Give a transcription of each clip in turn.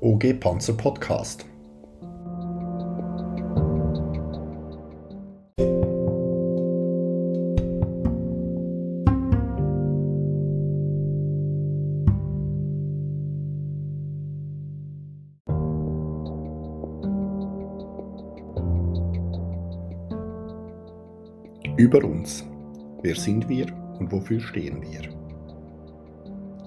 OG Panzer Podcast. Über uns. Wer sind wir und wofür stehen wir?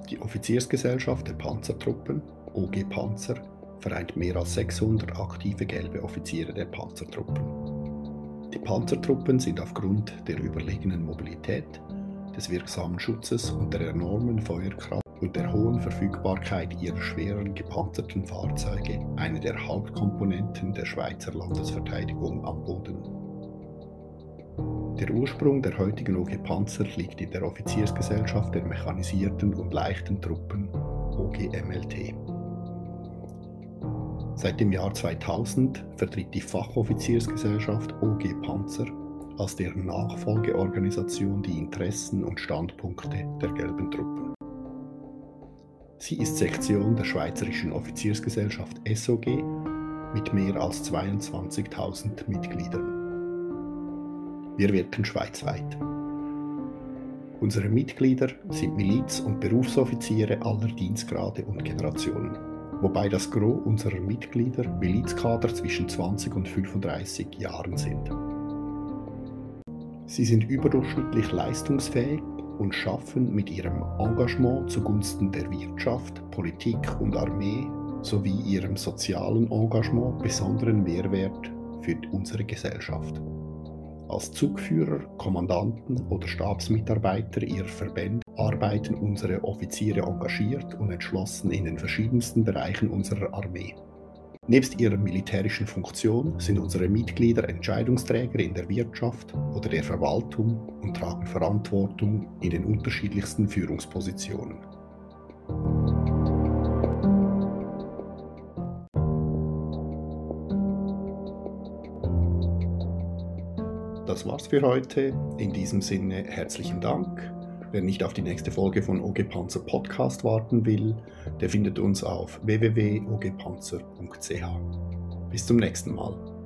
Die Offiziersgesellschaft der Panzertruppen, OG Panzer, vereint mehr als 600 aktive gelbe Offiziere der Panzertruppen. Die Panzertruppen sind aufgrund der überlegenen Mobilität, des wirksamen Schutzes und der enormen Feuerkraft und der hohen Verfügbarkeit ihrer schweren gepanzerten Fahrzeuge eine der Hauptkomponenten der Schweizer Landesverteidigung am Boden. Der Ursprung der heutigen OG Panzer liegt in der Offiziersgesellschaft der mechanisierten und leichten Truppen OGMLT. Seit dem Jahr 2000 vertritt die Fachoffiziersgesellschaft OG Panzer als deren Nachfolgeorganisation die Interessen und Standpunkte der gelben Truppen. Sie ist Sektion der Schweizerischen Offiziersgesellschaft SOG mit mehr als 22.000 Mitgliedern. Wir wirken schweizweit. Unsere Mitglieder sind Miliz- und Berufsoffiziere aller Dienstgrade und Generationen, wobei das Gros unserer Mitglieder Milizkader zwischen 20 und 35 Jahren sind. Sie sind überdurchschnittlich leistungsfähig und schaffen mit ihrem Engagement zugunsten der Wirtschaft, Politik und Armee sowie ihrem sozialen Engagement besonderen Mehrwert für unsere Gesellschaft. Als Zugführer, Kommandanten oder Stabsmitarbeiter ihrer Verbände arbeiten unsere Offiziere engagiert und entschlossen in den verschiedensten Bereichen unserer Armee. Nebst ihrer militärischen Funktion sind unsere Mitglieder Entscheidungsträger in der Wirtschaft oder der Verwaltung und tragen Verantwortung in den unterschiedlichsten Führungspositionen. Das war's für heute. In diesem Sinne herzlichen Dank. Wer nicht auf die nächste Folge von OG Panzer Podcast warten will, der findet uns auf www.ogpanzer.ch. Bis zum nächsten Mal.